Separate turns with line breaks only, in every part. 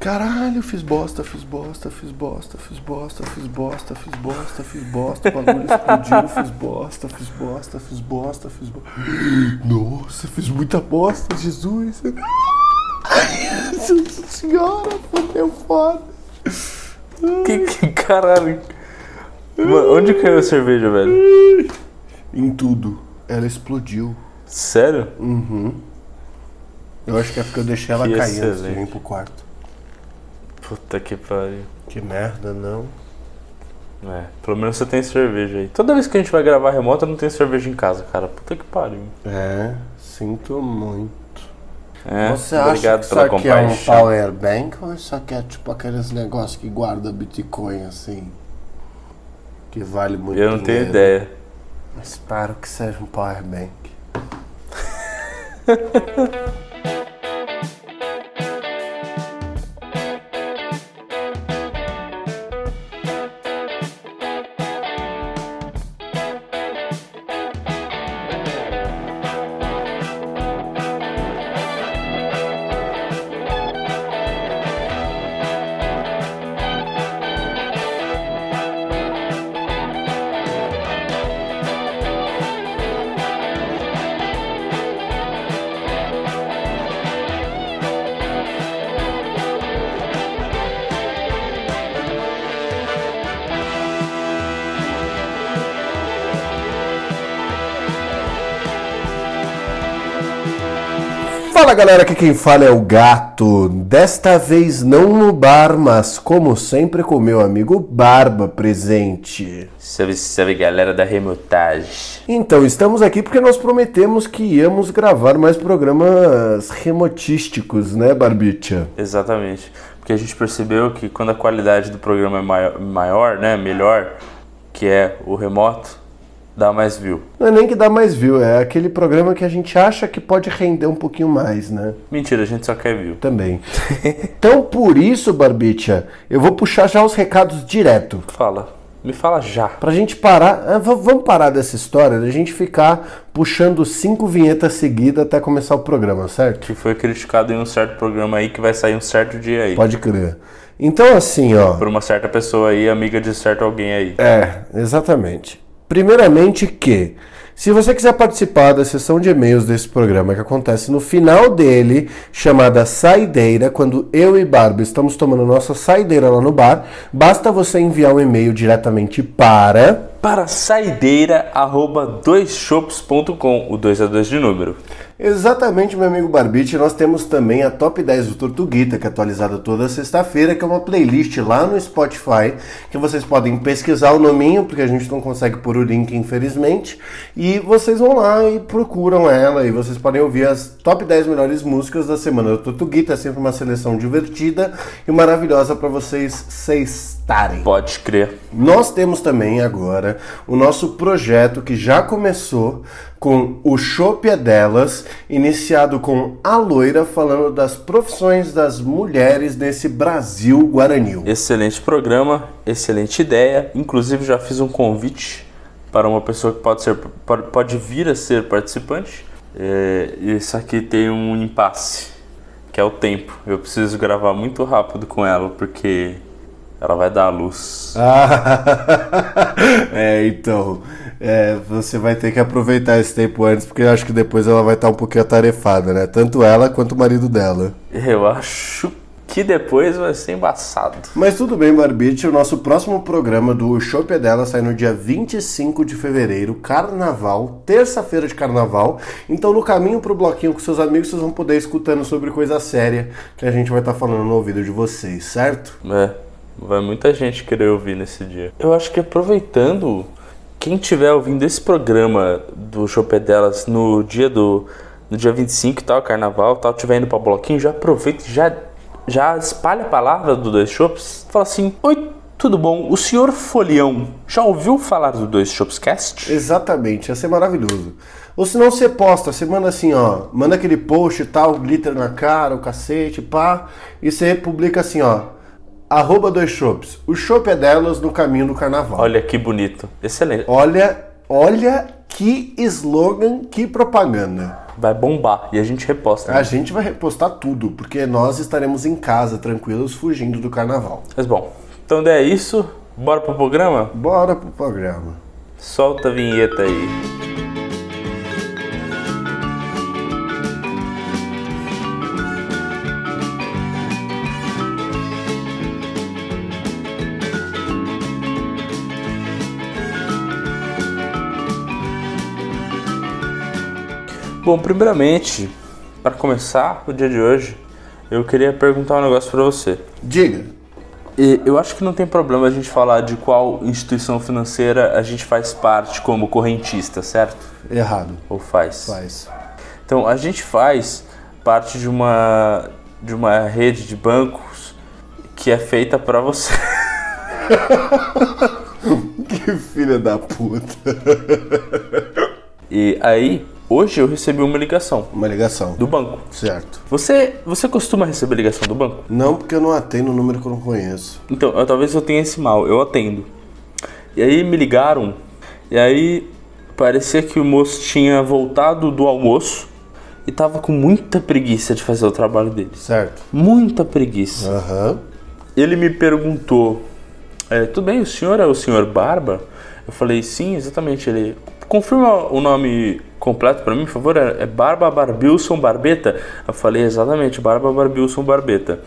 Caralho, fiz bosta, fiz bosta, fiz bosta, fiz bosta, fiz bosta, fiz bosta, fiz bosta, o bagulho explodiu, fiz bosta, fiz bosta, fiz bosta, fiz bosta. Nossa, fiz muita bosta, Jesus. Nossa senhora, fodeu foda.
Que, que caralho. Mano, onde caiu a cerveja, velho?
Em tudo. Ela explodiu.
Sério?
Eu acho que é porque eu deixei ela
Que
cair antes de
excelente.
vir pro quarto.
Puta que pariu.
Que merda, não.
É, pelo menos você tem cerveja aí. Toda vez que a gente vai gravar remoto, eu não tenho cerveja em casa, cara. Puta que pariu.
É, sinto muito.
É,
Você acha que
pela
isso aqui é um power bank ou isso aqui é tipo aqueles negócios que guarda Bitcoin assim? Que vale muito
Eu não tenho
dinheiro?
ideia.
Espero que seja um power bank. Fala galera, aqui quem fala é o Gato. Desta vez não no bar, mas como sempre com meu amigo Barba presente.
Salve, salve galera da remotagem.
Então, estamos aqui porque nós prometemos que íamos gravar mais programas remotísticos, né, Barbicha?
Exatamente. Porque a gente percebeu que quando a qualidade do programa é maior, maior né, melhor, que é o remoto, dá mais view.
Não é nem que dá mais view, é aquele programa que a gente acha que pode render um pouquinho mais, né?
Mentira, a gente só quer view.
Também. então, por isso, Barbicha, eu vou puxar já os recados direto.
Fala, me fala já.
Pra gente parar, ah, vamos parar dessa história da gente ficar puxando cinco vinhetas seguidas até começar o programa, certo?
Que foi criticado em um certo programa aí que vai sair um certo dia aí.
Pode crer. Então, assim, ó.
Por uma certa pessoa aí, amiga de certo alguém aí.
É, exatamente. Primeiramente que, se você quiser participar da sessão de e-mails desse programa que acontece no final dele, chamada Saideira, quando eu e Barba estamos tomando nossa saideira lá no bar, basta você enviar um e-mail diretamente para
Para saideira, arroba doisshops.com. O 2 é 2 de número.
Exatamente, meu amigo Barbite. Nós temos também a Top 10 do Tortuguita, que é atualizada toda sexta-feira, que é uma playlist lá no Spotify, que vocês podem pesquisar o nominho, porque a gente não consegue pôr o link, infelizmente. E vocês vão lá e procuram ela, e vocês podem ouvir as top 10 melhores músicas da semana do Tortuguita. É sempre uma seleção divertida e maravilhosa para vocês sextarem.
Pode crer.
Nós temos também agora o nosso projeto que já começou com o Chopp é Delas, iniciado com a loira falando das profissões das mulheres nesse Brasil guaranil.
Excelente programa, excelente ideia. Inclusive já fiz um convite para uma pessoa que pode, ser, pode, pode vir a ser participante. É, isso aqui tem um impasse, que é o tempo. Eu preciso gravar muito rápido com ela, porque ela vai dar a luz.
Ah, é, então, é, você vai ter que aproveitar esse tempo antes, porque eu acho que depois ela vai estar um pouquinho atarefada, né? Tanto ela quanto o marido dela.
Eu acho que depois vai ser embaçado.
Mas tudo bem, Barbite. O nosso próximo programa do Chopp é Dela sai no dia 25 de fevereiro, carnaval, terça-feira de carnaval. Então, no caminho pro bloquinho com seus amigos, vocês vão poder ir escutando sobre coisa séria que a gente vai estar falando no ouvido de vocês, certo?
É, vai muita gente querer ouvir nesse dia. Eu acho que aproveitando, quem tiver ouvindo esse programa do Chopé delas no dia do no dia 25 e tal, carnaval, tal, tiver indo pra bloquinho, já aproveita já já espalha a palavra do Dois Shops. Fala assim: "Oi, tudo bom? O senhor Folião já ouviu falar do Dois Shops Cast?"
Exatamente, ia ser maravilhoso. Ou se não você posta, você manda assim, ó, manda aquele post e tal, glitter na cara, o cacete, pá, e você publica assim, ó, arroba dois shops. O chopp é delas no caminho do carnaval.
Olha que bonito. Excelente.
Olha, olha Que slogan, que propaganda.
Vai bombar e a gente reposta.
A
né?
gente vai repostar tudo, porque nós estaremos em casa, tranquilos, fugindo do carnaval.
Mas bom, então é isso. Bora pro programa?
Bora pro programa.
Solta a vinheta aí. Bom, primeiramente, para começar o dia de hoje, eu queria perguntar um negócio para você.
Diga.
Eu acho que não tem problema a gente falar de qual instituição financeira a gente faz parte como correntista, certo?
Errado.
Ou faz?
Faz.
Então, a gente faz parte de uma de uma rede de bancos que é feita para você.
Que filha da puta.
E aí, hoje eu recebi uma ligação
Uma ligação.
do banco.
Certo.
Você você costuma receber ligação do banco?
Não porque eu não atendo um número que eu não conheço.
Então, eu- talvez eu tenha esse mal, eu atendo. E aí me ligaram, e aí parecia que o moço tinha voltado do almoço e tava com muita preguiça de fazer o trabalho dele.
Certo.
Muita preguiça.
Aham.
Ele me perguntou: é, Tudo bem, o senhor é o senhor Barba? Eu falei: Sim, exatamente. Ele confirma o nome completo pra mim, por favor. É é Barba Barbilson Barbeta? Eu falei: Exatamente, Barba Barbilson Barbeta.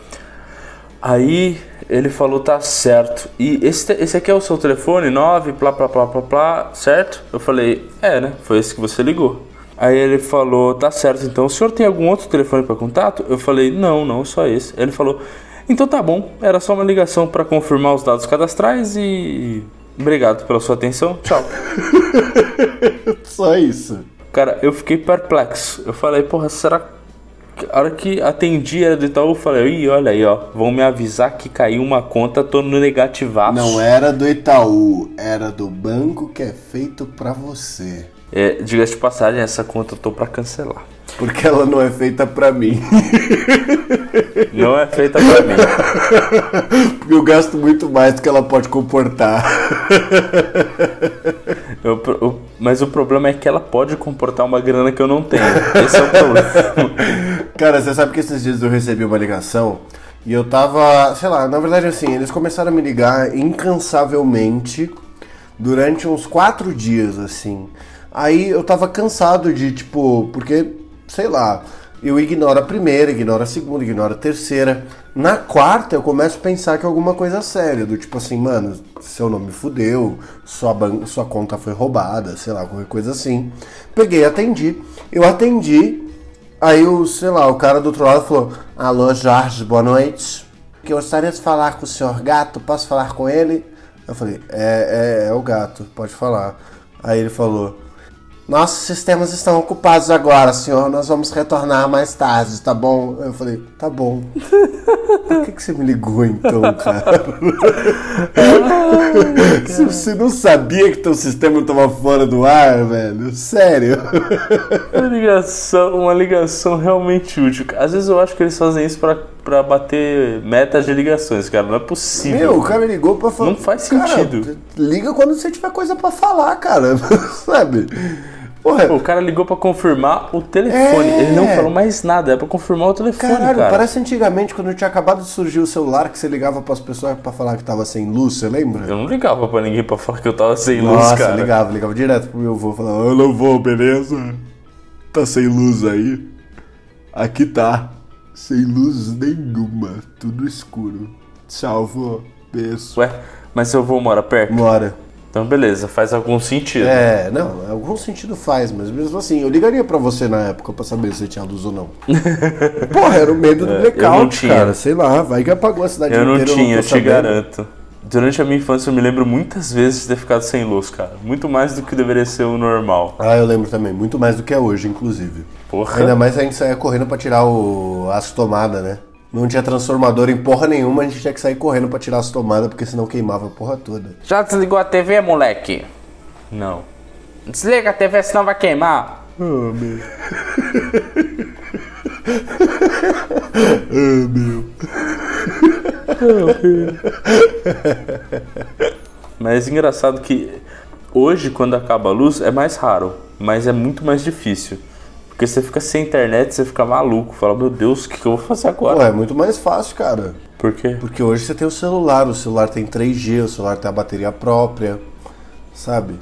Aí ele falou: Tá certo. E esse, esse aqui é o seu telefone? 9, plá, plá, plá, plá, plá, certo? Eu falei: É, né? Foi esse que você ligou. Aí ele falou: Tá certo, então o senhor tem algum outro telefone para contato? Eu falei: Não, não, só esse. Ele falou: Então tá bom, era só uma ligação para confirmar os dados cadastrais e. Obrigado pela sua atenção, tchau.
Só isso.
Cara, eu fiquei perplexo. Eu falei, porra, será que. A hora que atendi era do Itaú, eu falei, ih, olha aí, ó, vão me avisar que caiu uma conta, tô no negativaço.
Não era do Itaú, era do banco que é feito pra você.
É, Diga-se de passagem, essa conta eu tô pra cancelar.
Porque ela não é feita pra mim.
Não é feita pra mim.
Porque eu gasto muito mais do que ela pode comportar.
Eu- eu- mas o problema é que ela pode comportar uma grana que eu não tenho. Esse é o problema.
Cara, você sabe que esses dias eu recebi uma ligação e eu tava, sei lá, na verdade assim, eles começaram a me ligar incansavelmente durante uns quatro dias, assim. Aí eu tava cansado de, tipo, porque, sei lá, eu ignoro a primeira, ignoro a segunda, ignoro a terceira. Na quarta eu começo a pensar que é alguma coisa séria, do tipo assim, mano, seu nome fudeu, sua, ban- sua conta foi roubada, sei lá, qualquer coisa assim. Peguei, atendi. Eu atendi, Aí o, sei lá, o cara do outro lado falou: Alô, Jorge, boa noite. Que eu gostaria de falar com o senhor gato, posso falar com ele? Eu falei: É, é, é o gato, pode falar. Aí ele falou: Nossos sistemas estão ocupados agora, senhor. Nós vamos retornar mais tarde, tá bom? Eu falei: Tá bom. Por que, que você me ligou então, cara? Se você não sabia que teu sistema estava fora do ar, velho? Sério?
Uma ligação, uma ligação realmente útil. Às vezes eu acho que eles fazem isso pra, pra bater metas de ligações, cara. Não é possível.
Meu, o cara me ligou pra falar.
Não faz
Cara,
sentido.
liga quando você tiver coisa pra falar, cara. Sabe? Porra,
o cara ligou pra confirmar o telefone.
É.
Ele não falou mais nada, é pra confirmar o telefone,
caralho,
cara.
parece antigamente quando tinha acabado de surgir o celular que você ligava pras pessoas pra falar que tava sem luz, você lembra?
Eu não ligava pra ninguém pra falar que eu tava sem
Nossa,
luz, cara.
ligava, ligava direto pro meu avô, falava, alô vô, beleza? Tá sem luz aí? Aqui tá. Sem luz nenhuma, tudo escuro. Tchau, vô. Beijo.
Ué, mas seu avô mora perto?
Bora.
Então beleza, faz algum sentido.
É, não, algum sentido faz, mas mesmo assim, eu ligaria pra você na época pra saber se você tinha luz ou não. Porra, era o medo do
É, eu não
blackout,
tinha.
cara. Sei lá, vai que apagou a cidade
Eu não
inteira.
tinha,
tô
eu te
sabendo.
garanto. Durante a minha infância eu me lembro muitas vezes de ter ficado sem luz, cara. Muito mais do que deveria ser o normal.
Ah, eu lembro também, muito mais do que é hoje, inclusive.
Porra.
Ainda mais a gente saía correndo pra tirar o... as tomadas, né? Não tinha transformador em porra nenhuma, a gente tinha que sair correndo pra tirar as tomadas, porque senão queimava a porra toda.
Já desligou a TV, moleque? Não. Desliga a TV, senão vai queimar.
Ah, meu. ah, meu.
Mas engraçado que Hoje, quando acaba a luz, é mais raro, mas é muito mais difícil. Porque você fica sem internet, você fica maluco. Fala, meu Deus, o que, que eu vou fazer agora?
Pô, é muito mais fácil, cara.
Por quê?
Porque hoje você tem o celular, o celular tem 3G, o celular tem a bateria própria, sabe?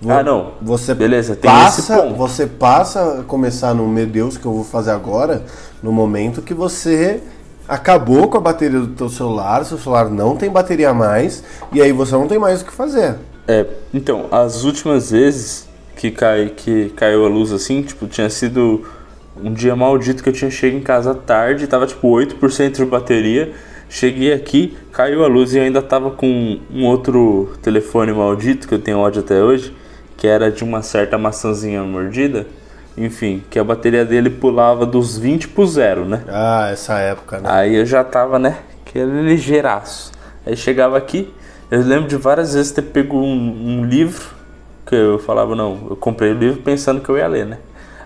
Vo-
Ah, não.
Você
Beleza, tem
passa,
esse ponto.
Você passa a começar no meu Deus, o que eu vou fazer agora, no momento que você acabou com a bateria do teu celular, seu celular não tem bateria mais, e aí você não tem mais o que fazer.
É, então, as últimas vezes que, cai, que caiu a luz assim, tipo, tinha sido um dia maldito que eu tinha chegado em casa tarde, tava tipo 8% de bateria. Cheguei aqui, caiu a luz e ainda tava com um outro telefone maldito que eu tenho ódio até hoje, que era de uma certa maçãzinha mordida. Enfim, que a bateria dele pulava dos 20 pro zero, né?
Ah, essa época, né?
Aí eu já tava, né? Aquele ligeiraço. Aí chegava aqui, eu lembro de várias vezes ter pego um, um livro, que eu falava, não, eu comprei o livro pensando que eu ia ler, né?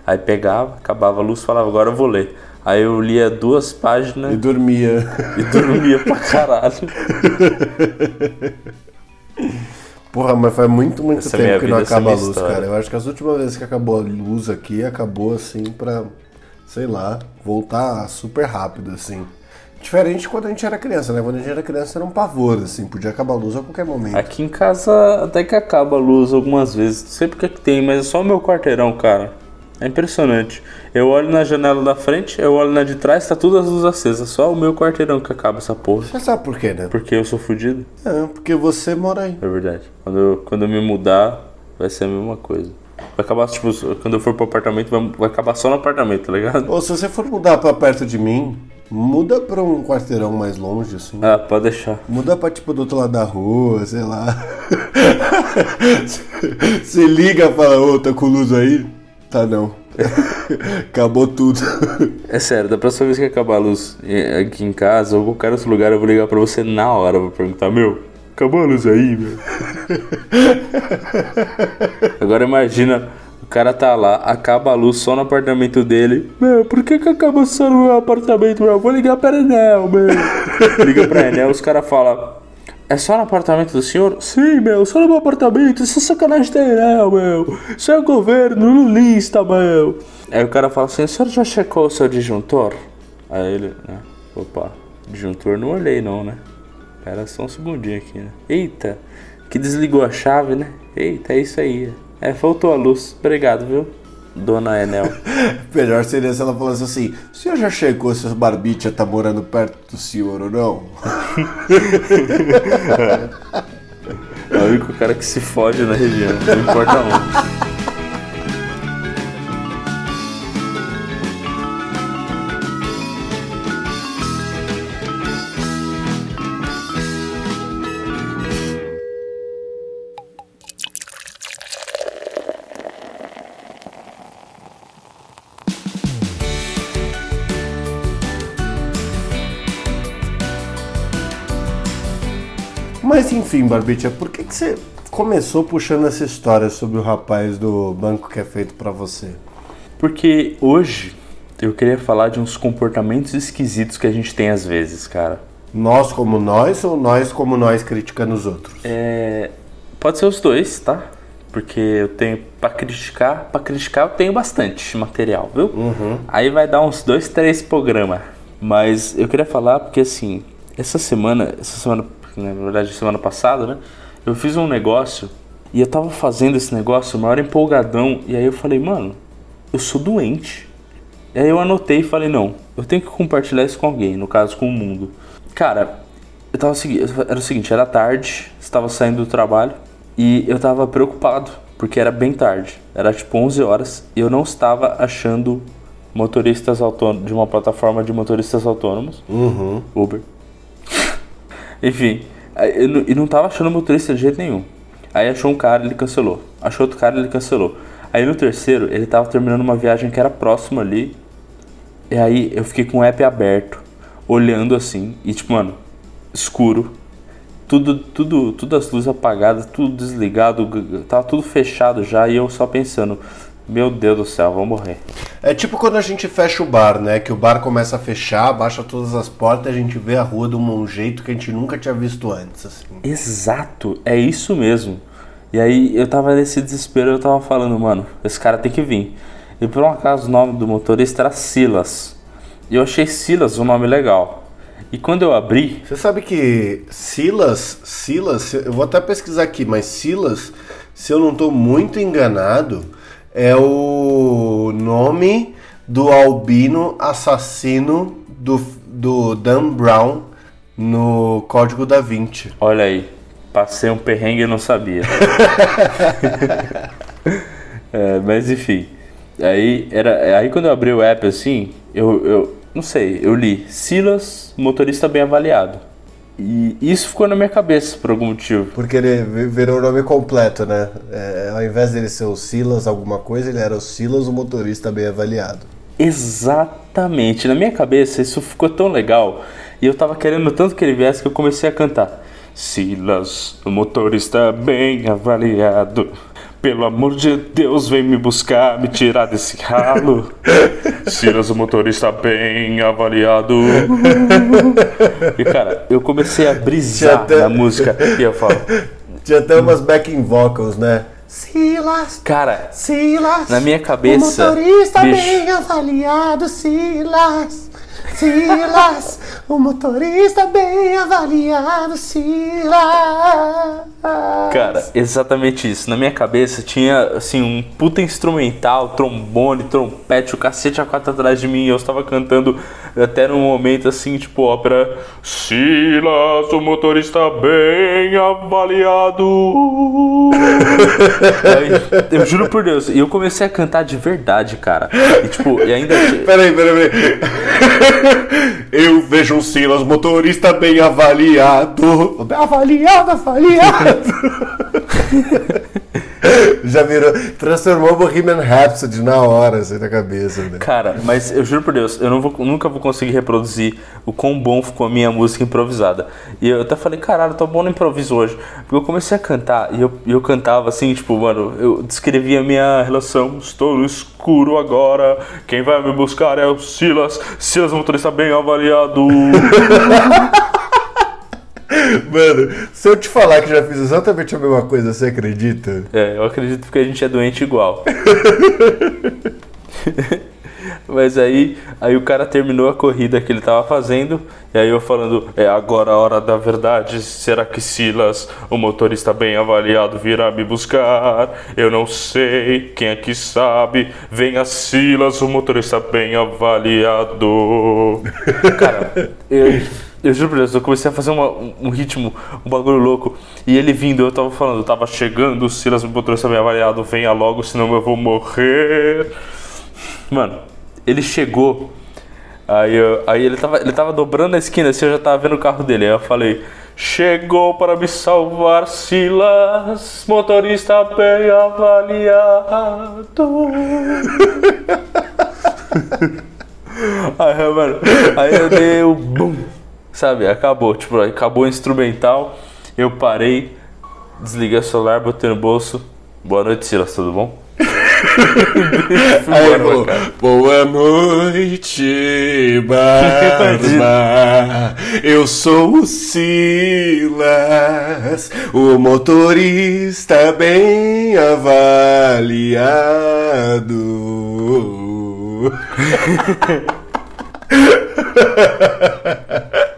Aí pegava, acabava a luz falava, agora eu vou ler. Aí eu lia duas
E
páginas
dormia.
e dormia pra caralho.
Porra, mas faz muito, muito
Essa
tempo que não
é
acaba a luz,
história.
cara. Eu acho que as últimas vezes que acabou a luz aqui, acabou assim pra, sei lá, voltar super rápido, assim. Diferente quando a gente era criança, né? Quando a gente era criança era um pavor, assim, podia acabar a luz a qualquer momento.
Aqui em casa até que acaba a luz algumas vezes. Não sei porque que tem, mas é só o meu quarteirão, cara. É impressionante. Eu olho na janela da frente, eu olho na de trás, tá tudo as luzes acesas. Só o meu quarteirão que acaba essa porra.
Você sabe por quê, né?
Porque eu sou fudido.
É, porque você mora aí.
É verdade. Quando eu, quando eu me mudar, vai ser a mesma coisa. Vai acabar, tipo, quando eu for pro apartamento, vai, vai acabar só no apartamento, tá ligado?
Ou se você for mudar pra perto de mim, muda pra um quarteirão mais longe, assim.
Ah, pode deixar.
Muda pra tipo do outro lado da rua, sei lá. Você liga e fala, ô, tá com luz aí? Tá não. Acabou tudo.
É sério, da próxima vez que acabar a luz eh, aqui em casa ou qualquer outro lugar, eu vou ligar pra você na hora. Vou perguntar, meu, acabou a luz aí, meu? Agora imagina, cara tá lá, acaba a luz só no apartamento dele. Meu, por que que acaba só no meu apartamento, meu? Vou ligar pra Enel, meu. Liga pra Enel, os caras falam... É só no apartamento do senhor? Sim, meu, só no meu apartamento. Isso é sacanagem da Enel, meu. Isso é governo lulista, meu. Aí o cara fala assim, o senhor já checou o seu disjuntor? Aí ele, né? Opa, disjuntor não olhei não, né? Espera só um segundinho aqui, né? Eita, que desligou a chave, né? Eita, é isso aí. É, faltou a luz. Obrigado, viu? Dona Enel.
Melhor seria se ela falasse assim: o senhor já chegou se o Barbicha tá morando perto do senhor ou não?
É o único cara que se fode na região, não importa onde.
Enfim, Barbicha, por que, que você começou puxando essa história sobre o rapaz do banco que é feito pra você?
Porque hoje eu queria falar de uns comportamentos esquisitos que a gente tem às vezes, cara.
Nós como nós ou nós como nós criticando os outros?
É, pode ser os dois, tá? Porque eu tenho pra criticar, para criticar eu tenho bastante material, viu? Aí vai dar uns dois, três programas. Mas eu queria falar porque assim, essa semana, essa semana, na verdade semana passada, né? Eu fiz um negócio e eu tava fazendo esse negócio, maior empolgadão, e aí eu falei, mano, eu sou doente. E aí eu anotei e falei, não, eu tenho que compartilhar isso com alguém, no caso com o mundo. Cara, eu tava era o seguinte, era tarde, estava saindo do trabalho e eu tava preocupado, porque era bem tarde, era tipo 11 horas e eu não estava achando motoristas autônomos de uma plataforma de motoristas autônomos, Uber. Enfim, eu não- e não tava achando motorista de jeito nenhum. Aí achou um cara, ele cancelou. Achou outro cara, ele cancelou. Aí no terceiro, ele tava terminando uma viagem que era próxima ali. E aí eu fiquei com o app aberto, olhando assim, e tipo, mano, escuro. Tudo, tudo, tudo as luzes apagadas, tudo desligado, tava tudo fechado já, e eu só pensando, meu Deus do céu, vou morrer.
É tipo quando a gente fecha o bar, né? Que o bar começa a fechar, baixa todas as portas e a gente vê a rua de um jeito que a gente nunca tinha visto antes, assim.
Exato, é isso mesmo. E aí eu tava nesse desespero, eu tava falando, mano, esse cara tem que vir. E por um acaso o nome do motorista era Silas. E eu achei Silas um nome legal. E quando eu abri.
Você sabe que Silas, Silas, eu vou até pesquisar aqui, mas Silas, se eu não estou muito enganado, é o nome do albino assassino do, do Dan Brown no Código da Vinci.
Olha aí, passei um perrengue e não sabia. é, mas enfim, aí, era, aí quando eu abri o app assim, eu, eu não sei, eu li Silas, motorista bem avaliado. E isso ficou na minha cabeça por algum motivo.
Porque ele virou o nome completo, né? É, ao invés dele ser o Silas alguma coisa, ele era o Silas, o motorista bem avaliado.
Exatamente. Na minha cabeça isso ficou tão legal. E eu tava querendo tanto que ele viesse que eu comecei a cantar. Silas, o motorista bem avaliado. Pelo amor de Deus, vem me buscar, me tirar desse ralo. Silas, o motorista bem avaliado. E cara, eu comecei a brisar até... na música e eu falo.
Tinha até umas backing vocals, né?
Silas. Cara, Silas. Na minha cabeça.
O motorista bicho, bem avaliado, Silas. Silas, o motorista bem avaliado, Silas.
Cara, exatamente isso. Na minha cabeça tinha assim um puta instrumental, trombone, trompete, o cacete a quatro atrás de mim. Eu estava cantando até num momento assim, tipo ópera. Silas, o motorista bem avaliado. Aí, eu juro por Deus, e eu comecei a cantar de verdade, cara. E tipo, e ainda.
Peraí, peraí, peraí. Eu vejo o Silas, motorista bem avaliado. Avaliado, avaliado. Já virou. Transformou o Bohemian Rhapsody na hora, assim, na cabeça. Né?
Cara, mas eu juro por Deus, eu não vou, nunca vou conseguir reproduzir o quão bom ficou a minha música improvisada. E eu até falei, caralho, tô bom no improviso hoje. Porque eu comecei a cantar e eu, eu cantava assim, tipo, mano, eu descrevia a minha relação. Estou no escuro agora. Quem vai me buscar é o Silas. Silas, motorista bem avaliado.
Mano, se eu te falar que já fiz exatamente a mesma coisa, você acredita?
É, eu acredito que a gente é doente igual. Mas aí, aí o cara terminou a corrida que ele tava fazendo, e aí eu falando, é agora a hora da verdade, será que Silas, o motorista bem avaliado, virá me buscar? Eu não sei, quem é que sabe? Venha Silas, o motorista bem avaliado. cara, eu eu juro por Deus, eu comecei a fazer uma, um ritmo, um bagulho louco. E ele vindo, eu tava falando, eu tava chegando, o Silas me botou essa avaliado, venha logo, senão eu vou morrer. Mano, ele chegou. Aí, eu, aí ele, tava, ele tava dobrando a esquina, assim, eu já tava vendo o carro dele. Aí eu falei, chegou para me salvar, Silas, motorista bem avaliado. aí, mano, aí eu dei o bum Sabe, acabou. Tipo, acabou o instrumental. Eu parei, desliguei o celular, botei no bolso. Boa noite, Silas, tudo bom?
Aí, boa, boa noite, Barba. Eu sou o Silas, o motorista bem avaliado.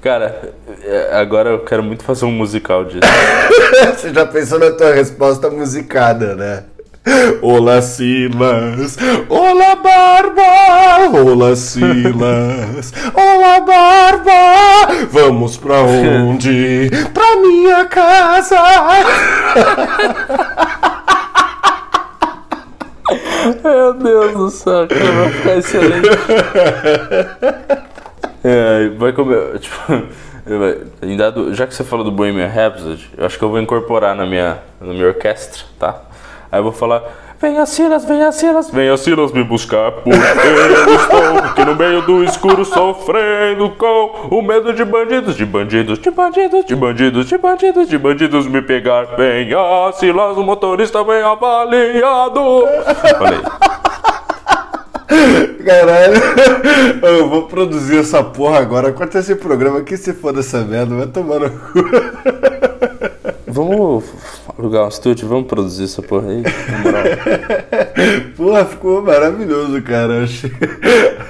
Cara, é, agora eu quero muito fazer um musical disso.
Você já pensou na tua resposta musicada, né? Olá Silas, olá Barba, olá Silas, olá Barba, vamos pra onde? pra minha casa.
Meu Deus do céu, cara, vai ficar excelente. É, vai comer. Tipo, já que você falou do Bohemian Rhapsody, eu acho que eu vou incorporar na minha, na minha orquestra, tá? Aí eu vou falar. Venha Silas, venha Silas, venha Silas me buscar, porque eu estou aqui no meio do escuro sofrendo com o medo de bandidos, de bandidos, de bandidos, de bandidos, de bandidos, de bandidos me pegar. Venha Silas, o motorista bem avaliado. Falei.
Caralho, eu vou produzir essa porra agora. Corta esse programa aqui se for dessa merda, vai tomar no cu.
Vamos alugar um estúdio, vamos produzir essa porra aí.
Porra, ficou maravilhoso, cara. Achei,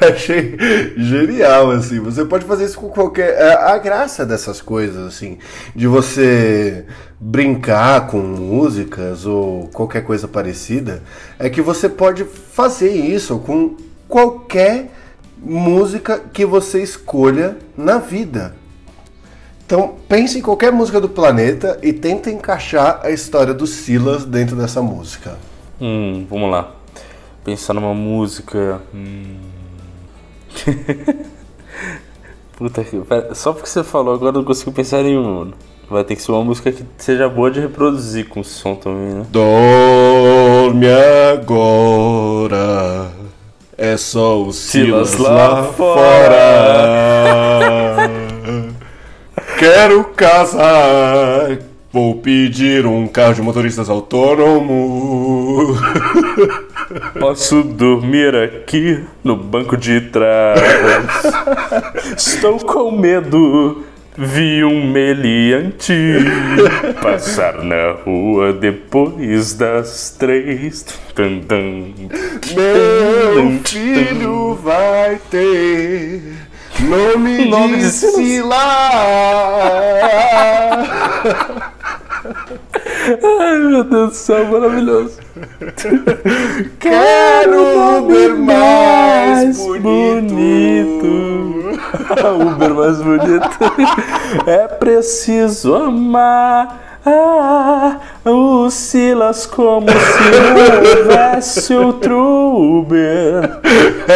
achei genial, assim. Você pode fazer isso com qualquer. é, A graça dessas coisas, assim, de você brincar com músicas ou qualquer coisa parecida, é que você pode fazer isso com qualquer música que você escolha na vida. Então, pense em qualquer música do planeta e tenta encaixar a história do Silas dentro dessa música.
Hum, vamos lá. Pensar numa música. Hum. Puta que. pera, Só porque você falou, agora eu não consigo pensar em nenhum, mano. Vai ter que ser uma música que seja boa de reproduzir com som também, né?
Dorme agora. É só o Silas,
Silas lá
lá fora. Quero casar. Vou pedir um carro de motoristas autônomo.
Posso dormir aqui no banco de trás. Estou com medo. Vi um meliante passar na rua depois das três. Tum, tum.
Meu filho vai ter nome,
Nome
de.
Silas. Ai meu Deus do céu, maravilhoso.
Quero Uber mais bonito.
Uber mais bonito. É preciso amar. Ah, o Silas como se não houvesse outro Uber.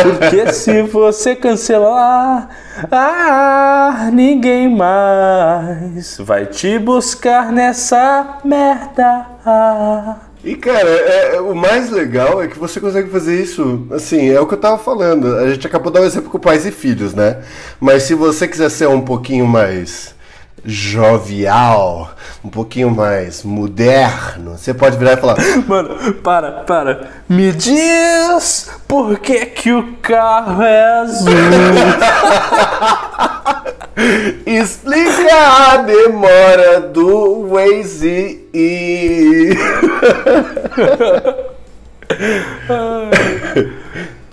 Porque se você cancelar, ah, ninguém mais vai te buscar nessa merda.
E cara, é- é- o mais legal é que você consegue fazer isso. Assim, é o que eu tava falando. A gente acabou de dar um exemplo com pais e filhos, né? Mas se você quiser ser um pouquinho mais jovial, um pouquinho mais moderno, você pode virar e falar:
Mano, para, para. Me diz por que que o carro é azul.
Explica a demora do Waze e.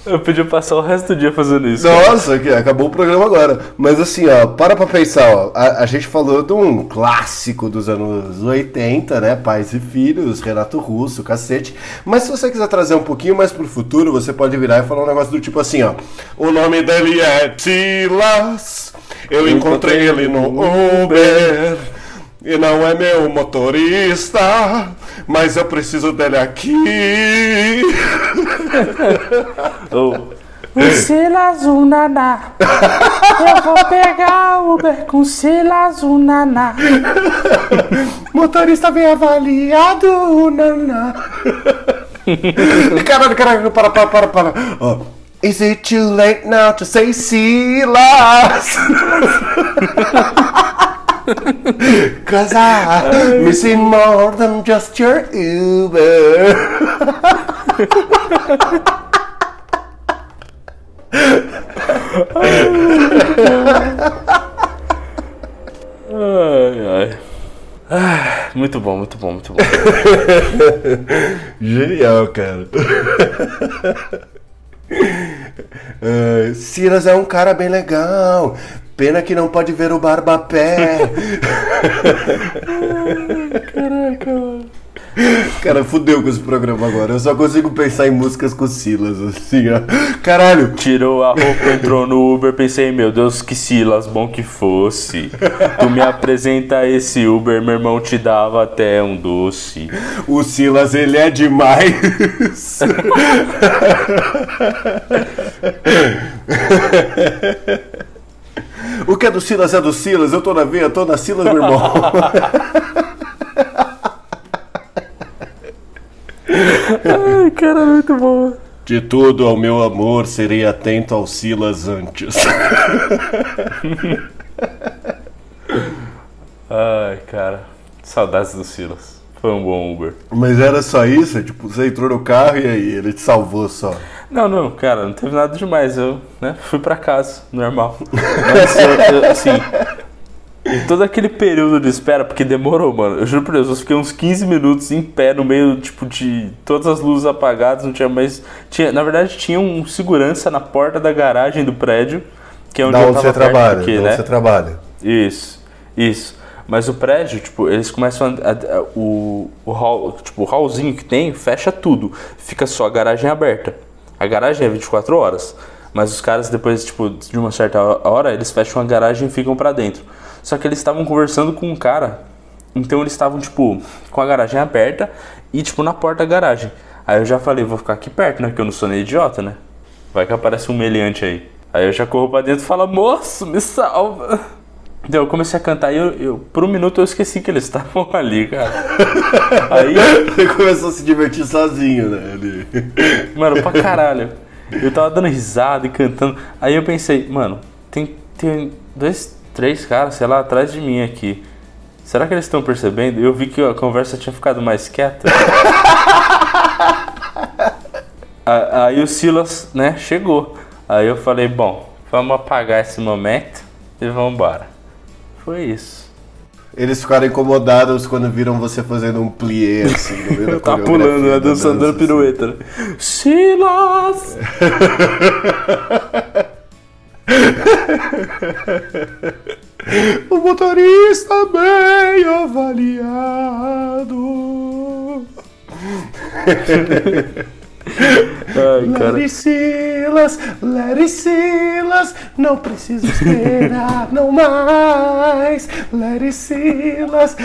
Eu podia passar o resto do dia fazendo isso.
Nossa, que acabou o programa agora. Mas assim, ó, para pra pensar, ó. A, a gente falou de um clássico dos anos 80, né? Pais e Filhos, Renato Russo, cacete. Mas se você quiser trazer um pouquinho mais pro futuro, você pode virar e falar um negócio do tipo assim, ó. O nome dele é Silas. Eu encontrei ele no Uber. E não é meu motorista, mas eu preciso dele aqui.
Ou, o Silas Unaná. Eu vou pegar Uber com Silas Unaná.
Motorista bem avaliado, naná. caralho, caralho, para, para, para, para. Ó. Is it too late now to say Silas? Cause I'm missing more than just your Uber.
Ai, ai. Ah, muito bom, muito bom, muito bom.
Genial, cara. Ai, Silas é um cara bem legal. Pena que não pode ver o Barbapé.
Caraca, mano.
Cara, fudeu com esse programa agora. Eu só consigo pensar em músicas com Silas, assim, ó. Caralho,
Tirou a roupa, entrou no Uber, pensei, meu Deus, que Silas, bom que fosse. Tu me apresenta esse Uber, meu irmão te dava até um doce.
o Silas, ele é demais. o que é do Silas é do Silas. Eu tô na veia, tô na Silas, meu irmão.
Ai, cara, muito bom.
De tudo ao meu amor, serei atento ao Silas antes.
Ai, cara, saudades do Silas. Foi um bom Uber.
Mas era só isso? Tipo, você entrou no carro e aí ele te salvou só.
Não, não, cara, não teve nada demais. Eu né, fui pra casa, normal. Mas, eu- eu, assim, todo aquele período de espera, porque demorou, mano. Eu juro por Deus, eu fiquei uns 15 minutos em pé no meio, tipo, de todas as luzes apagadas, não tinha mais. Tinha, na verdade, tinha um segurança na porta da garagem do prédio, que é onde
Da onde você trabalha,
porque,
da
né?
onde você trabalha.
Isso, isso. Mas o prédio, tipo, eles começam a, a- a- o, o hall, tipo, o hallzinho que tem, fecha tudo. Fica só a garagem aberta. A garagem é 24 horas. Mas os caras depois, tipo, de uma certa hora, eles fecham a garagem e ficam pra dentro. Só que eles estavam conversando com um cara. Então eles estavam, tipo, com a garagem aberta e, tipo, na porta da garagem. Aí eu já falei, vou ficar aqui perto, né? Que eu não sou nem idiota, né? Vai que aparece um meliante aí. Aí eu já corro pra dentro e falo, moço, me salva. Então eu comecei a cantar e eu, eu- por um minuto eu esqueci que eles estavam ali, cara. Aí,
Você começou a se divertir sozinho, né? ali.
mano, pra caralho. Eu tava dando risada e cantando. Aí eu pensei, mano, tem, tem dois, três caras, sei lá, atrás de mim aqui. Será que eles estão percebendo? Eu vi que a conversa tinha ficado mais quieta. Aí o Silas, né, chegou. Aí eu falei, bom, vamos apagar esse momento e vamos embora. Foi isso.
Eles ficaram incomodados quando viram você fazendo um plié assim no meio da
Tá pulando, né?
da
Dançando,
dança,
pirueta. né? Silas!
O motorista bem avaliado.
Ai, cara.
Larry Silas, não precisa esperar, não mais. Larry Silas,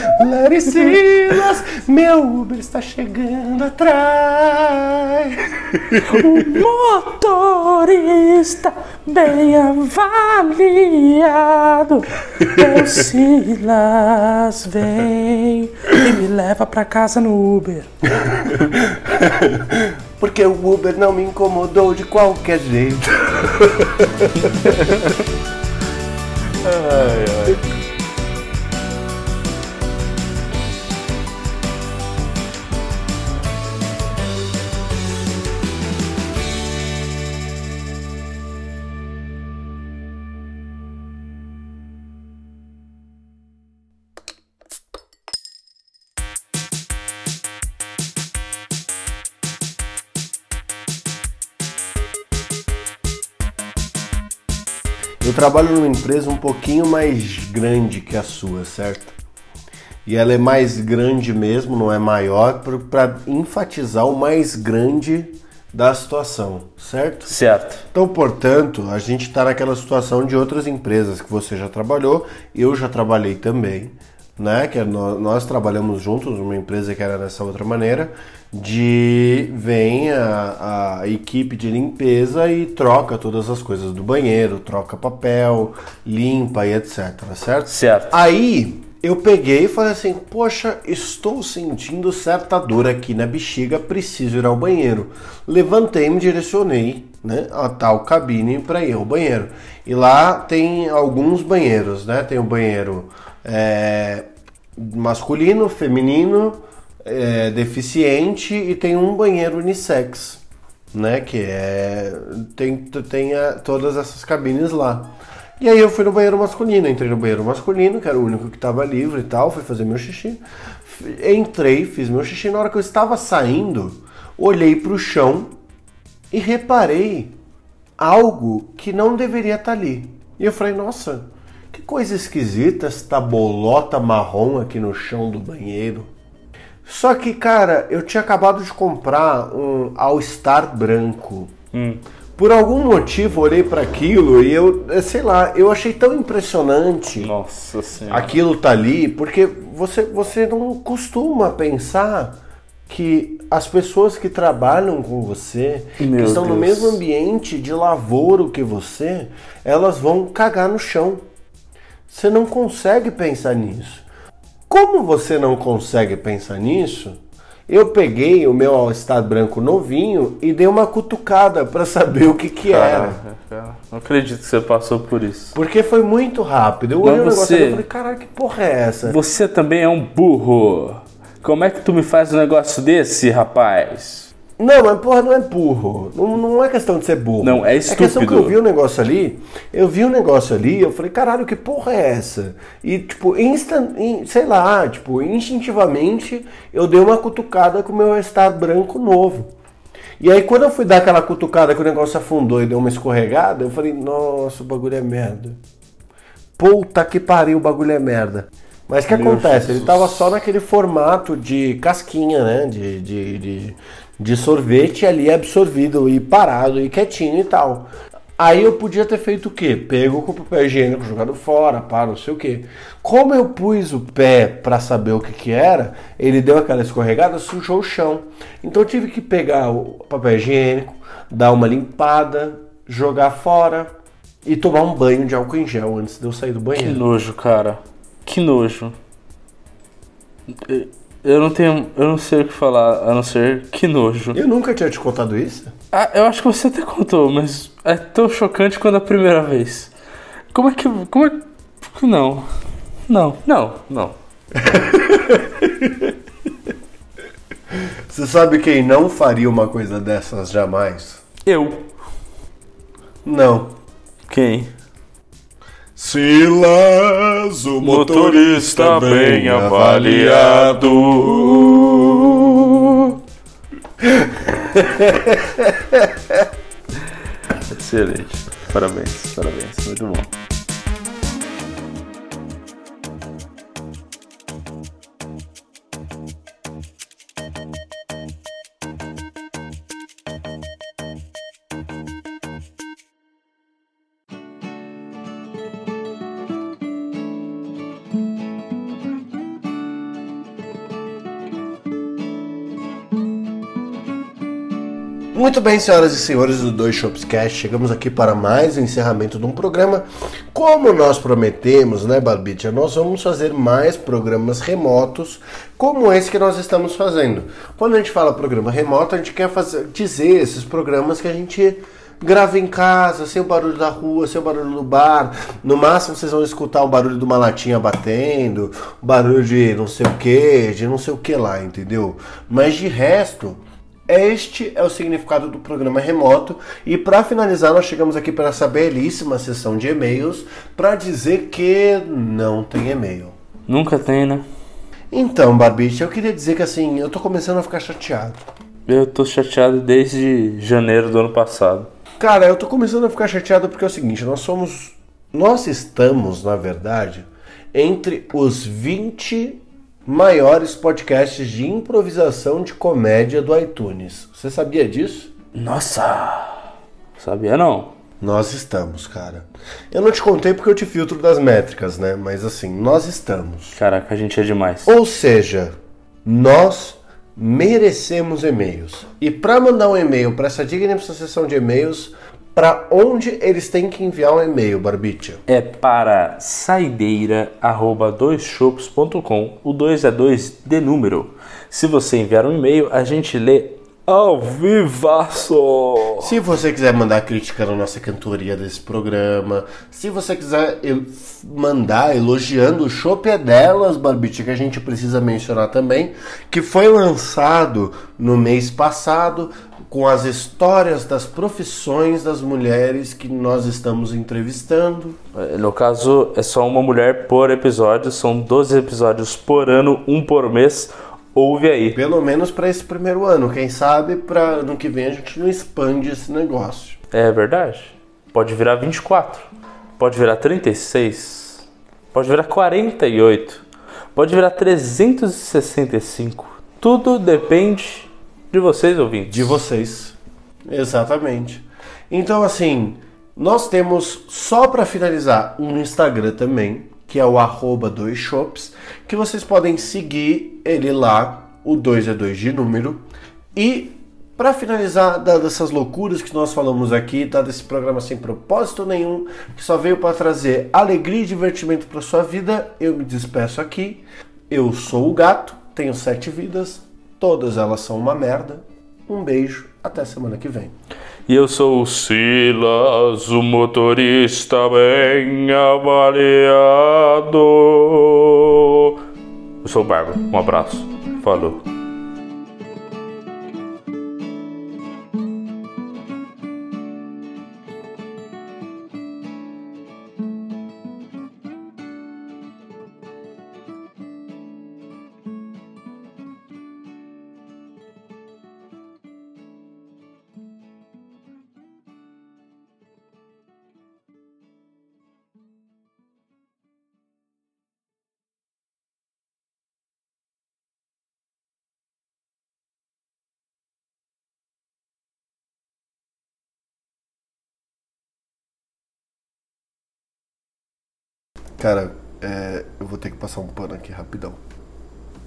meu Uber está chegando atrás.
Motorista bem avaliado. O Silas vem e me leva pra casa no Uber.
Porque o Uber não me incomodou de qualquer jeito.
Ai, ai.
Eu trabalho numa empresa um pouquinho mais grande que a sua, certo? E ela é mais grande mesmo, não é maior, para enfatizar o mais grande da situação, certo?
Certo.
Então, portanto, a gente está naquela situação de outras empresas que você já trabalhou, eu já trabalhei também, né? Que é nó- nós trabalhamos juntos numa empresa que era dessa outra maneira, de vem a, a equipe de limpeza e troca todas as coisas do banheiro, troca papel, limpa e etc, certo?
Certo.
Aí eu peguei e falei assim: Poxa, estou sentindo certa dor aqui na bexiga, preciso ir ao banheiro. Levantei e me direcionei né, a tal cabine para ir ao banheiro. E lá tem alguns banheiros, né? Tem o banheiro é, masculino, feminino, é, deficiente e tem um banheiro unissex, né? Que é. Tem, tem a- todas essas cabines lá. E aí eu fui no banheiro masculino, entrei no banheiro masculino, que era o único que estava livre e tal, fui fazer meu xixi. Entrei, fiz meu xixi. Na hora que eu estava saindo, olhei para o chão e reparei algo que não deveria estar ali. E eu falei, nossa, que coisa esquisita esta bolota marrom aqui no chão do banheiro. Só que, cara, eu tinha acabado de comprar um All-Star branco. Por algum motivo, olhei para aquilo e eu, eh, sei lá, eu achei tão impressionante
Nossa senhora.
aquilo tá ali, porque você, você não costuma pensar que as pessoas que trabalham com você, que
Meu
estão no
Deus.
mesmo ambiente de lavoro que você, elas vão cagar no chão. Você não consegue pensar nisso. Como você não consegue pensar nisso, eu peguei o meu All-Star branco novinho e dei uma cutucada para saber o que que era.
Caraca. Não acredito que você passou por isso.
Porque foi muito rápido. Eu
Mas
olhei o negócio
você-
e falei, caralho, que porra é essa?
Você também é um burro. Como é que tu me faz um negócio desse, rapaz?
Não, mas porra, não é burro. Não, não é questão de ser burro.
Não, é
É questão que eu
estúpido.
vi um negócio ali, eu vi um negócio ali, eu falei, caralho, que porra é essa? E, tipo, instant, in- sei lá, tipo, instintivamente, eu dei uma cutucada com o meu estar branco novo. E aí, quando eu fui dar aquela cutucada que o negócio afundou e deu uma escorregada, eu falei, nossa, o bagulho é merda. Puta que pariu, o bagulho é merda. Mas o que
Meu
acontece? Ele
Jesus.
tava só naquele formato de casquinha, né? De, de, de, de sorvete ali absorvido e parado e quietinho e tal. Aí eu podia ter feito o quê? Pego com o papel higiênico, jogado fora, pá, não sei o quê. Como eu pus o pé pra saber o que que era, ele deu aquela escorregada, sujou o chão. Então eu tive que pegar o papel higiênico, dar uma limpada, jogar fora e tomar um banho de álcool em gel antes de eu sair do
Que
banheiro.
nojo, cara. Que nojo. Eu- não tenho. Eu não sei o que falar, a não ser que nojo.
Eu nunca tinha te contado isso?
Ah, eu acho que você até contou, mas é tão chocante quanto a primeira vez. Como é que. Como é que. Não. Não, não, não.
Você sabe quem não faria uma coisa dessas jamais?
Eu.
Não.
Quem?
Silas, o
Motorista bem avaliado. Excelente. Parabéns, parabéns. Muito bom.
Muito bem, senhoras e senhores do Dois Shops Cast, chegamos aqui para mais um encerramento de um programa. Como nós prometemos, né, Barbicha, nós vamos fazer mais programas remotos, como esse que nós estamos fazendo. Quando a gente fala programa remoto, a gente quer fazer, dizer esses programas que a gente grava em casa, sem o barulho da rua, sem o barulho do bar. No máximo vocês vão escutar o barulho de uma latinha batendo, o barulho de não sei o que, de não sei o que lá, entendeu? Mas de resto, este é o significado do programa remoto e para finalizar nós chegamos aqui para essa belíssima sessão de e-mails para dizer que não tem e-mail.
Nunca tem, né?
Então, Barbicha, eu queria dizer que assim, eu tô começando a ficar chateado.
Eu tô chateado desde janeiro do ano passado.
Cara, eu tô começando a ficar chateado porque é o seguinte, nós somos nós estamos, na verdade, entre os 20 maiores podcasts de improvisação de comédia do iTunes. Você sabia disso?
Nossa! Sabia não?
Nós estamos, cara. Eu não te contei porque eu te filtro das métricas, né? Mas assim, nós estamos.
Caraca, a gente é demais.
Ou seja, nós merecemos e-mails. E para mandar um e-mail para essa digníssima sessão de e-mails, para onde eles têm que enviar um e-mail, Barbicha?
É para saideira@doisshops.com. O 2 é 2 de número. Se você enviar um e-mail, a gente lê ao vivaço.
Se você quiser mandar crítica na nossa cantoria desse programa, se você quiser mandar elogiando o Chopp é delas, Barbicha, que a gente precisa mencionar também, que foi lançado no mês passado com as histórias das profissões das mulheres que nós estamos entrevistando.
No caso, é só uma mulher por episódio. São 12 episódios por ano, um por mês. Ouve aí.
Pelo menos para esse primeiro ano. Quem sabe para ano que vem a gente não expande esse negócio.
É verdade. Pode virar 24. Pode virar 36. Pode virar 48. Pode virar 365. Tudo depende de vocês ouvintes.
De vocês. Exatamente. Então, assim, nós temos, só para finalizar, um Instagram também, que é o arroba 2shops, que vocês podem seguir ele lá, o 2 é 2 de número. E, para finalizar, dadas essas loucuras que nós falamos aqui, dado esse programa sem propósito nenhum, que só veio para trazer alegria e divertimento para sua vida, eu me despeço aqui. Eu sou o gato, tenho sete vidas, todas elas são uma merda. Um beijo, até semana que vem.
E eu sou o Silas, o motorista bem avaliado. Eu sou o Barba. Um abraço. Falou.
Cara, é, eu vou ter que passar um pano aqui rapidão.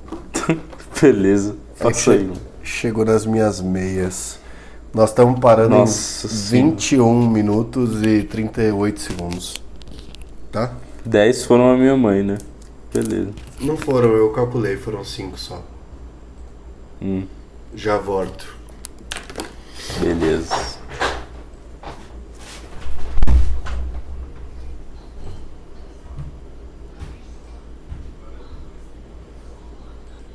Beleza,
É que
faça aí.
che- Chegou nas minhas meias. Nós estamos parando
Nossa
em
Senhora.
21 minutos e 38 segundos. Tá?
10 foram a minha mãe, né? Beleza.
Não foram, eu calculei, foram 5 só.
Hum,
Já volto.
beleza.